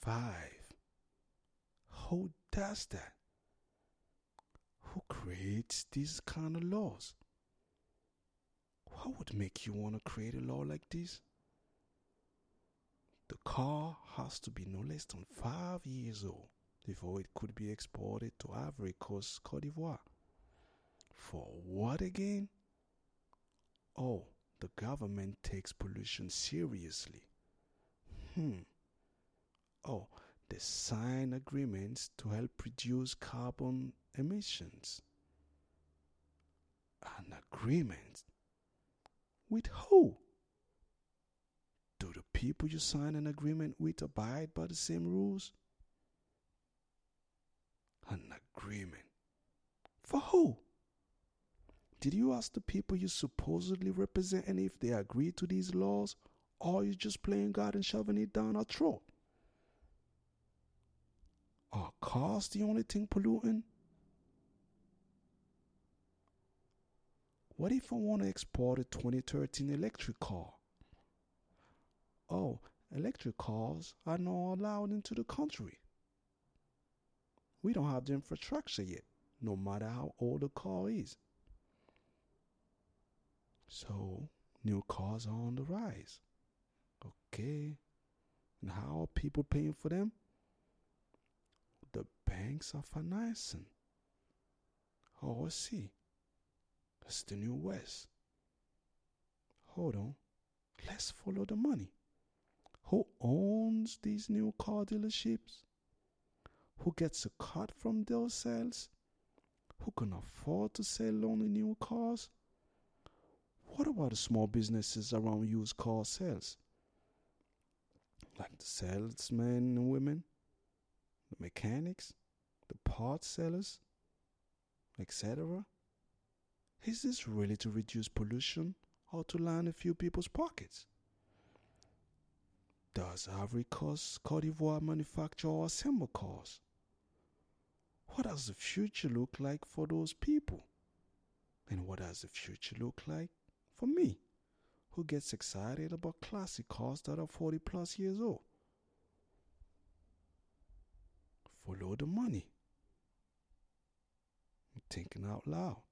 Five. Who does that? Who creates these kind of laws? What would make you want to create a law like this? The car has to be no less than five years old before it could be exported to Ivory Coast, Cote d'Ivoire. For what again? Oh, the government takes pollution seriously. Hmm. Oh, they sign agreements to help reduce carbon emissions. An agreement? With who? Do the people you sign an agreement with abide by the same rules? An agreement. For who? Did you ask the people you supposedly represent and if they agree to these laws, or are you just playing God and shoving it down our throat? Are cars the only thing polluting? What if I want to export a 2013 electric car? Oh, electric cars are not allowed into the country. We don't have the infrastructure yet, no matter how old the car is. So, new cars are on the rise. Okay. And how are people paying for them? The banks are financing. Oh, see. That's the new West. Hold on. Let's follow the money. Who owns these new car dealerships? Who gets a cut from those sales? Who can afford to sell only new cars? What about the small businesses around used car sales? Like the salesmen and women, the mechanics, the parts sellers, etc. Is this really to reduce pollution or to line a few people's pockets? Does Ivory Coast, Cote d'Ivoire manufacture or assemble cars? What does the future look like for those people? And what does the future look like for me, who gets excited about classic cars that are 40 plus years old? Follow the money. I'm thinking out loud.